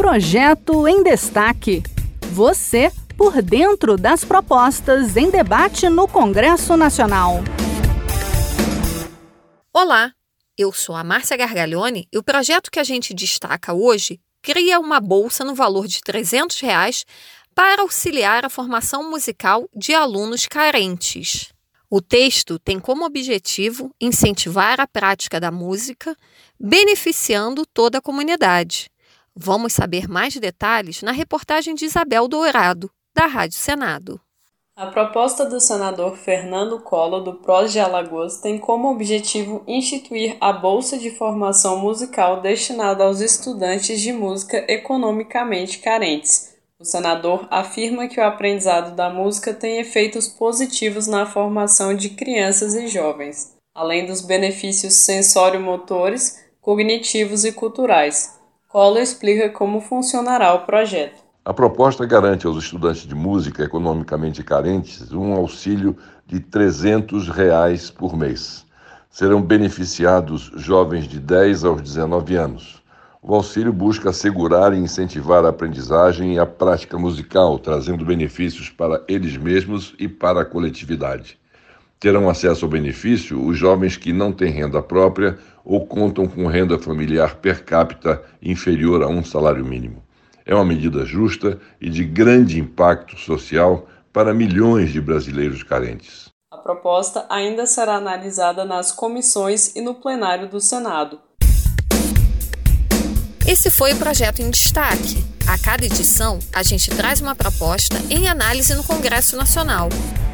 Projeto em Destaque. Você por dentro das propostas em debate no Congresso Nacional. Olá, eu sou a Márcia Gargalhone e o projeto que a gente destaca hoje cria uma bolsa no valor de 300 reais para auxiliar a formação musical de alunos carentes. O texto tem como objetivo incentivar a prática da música, beneficiando toda a comunidade. Vamos saber mais detalhes na reportagem de Isabel Dourado, da Rádio Senado. A proposta do senador Fernando Collor, do PROS de Alagoas, tem como objetivo instituir a Bolsa de Formação Musical destinada aos estudantes de música economicamente carentes o senador afirma que o aprendizado da música tem efeitos positivos na formação de crianças e jovens, além dos benefícios sensório-motores, cognitivos e culturais. Collor explica como funcionará o projeto. A proposta garante aos estudantes de música economicamente carentes um auxílio de 300 reais por mês. Serão beneficiados jovens de 10 aos 19 anos. O auxílio busca assegurar e incentivar a aprendizagem e a prática musical, trazendo benefícios para eles mesmos e para a coletividade. Terão acesso ao benefício os jovens que não têm renda própria ou contam com renda familiar per capita inferior a um salário mínimo. É uma medida justa e de grande impacto social para milhões de brasileiros carentes. A proposta ainda será analisada nas comissões e no plenário do Senado. Esse foi o projeto em destaque. A cada edição, a gente traz uma proposta em análise no Congresso Nacional.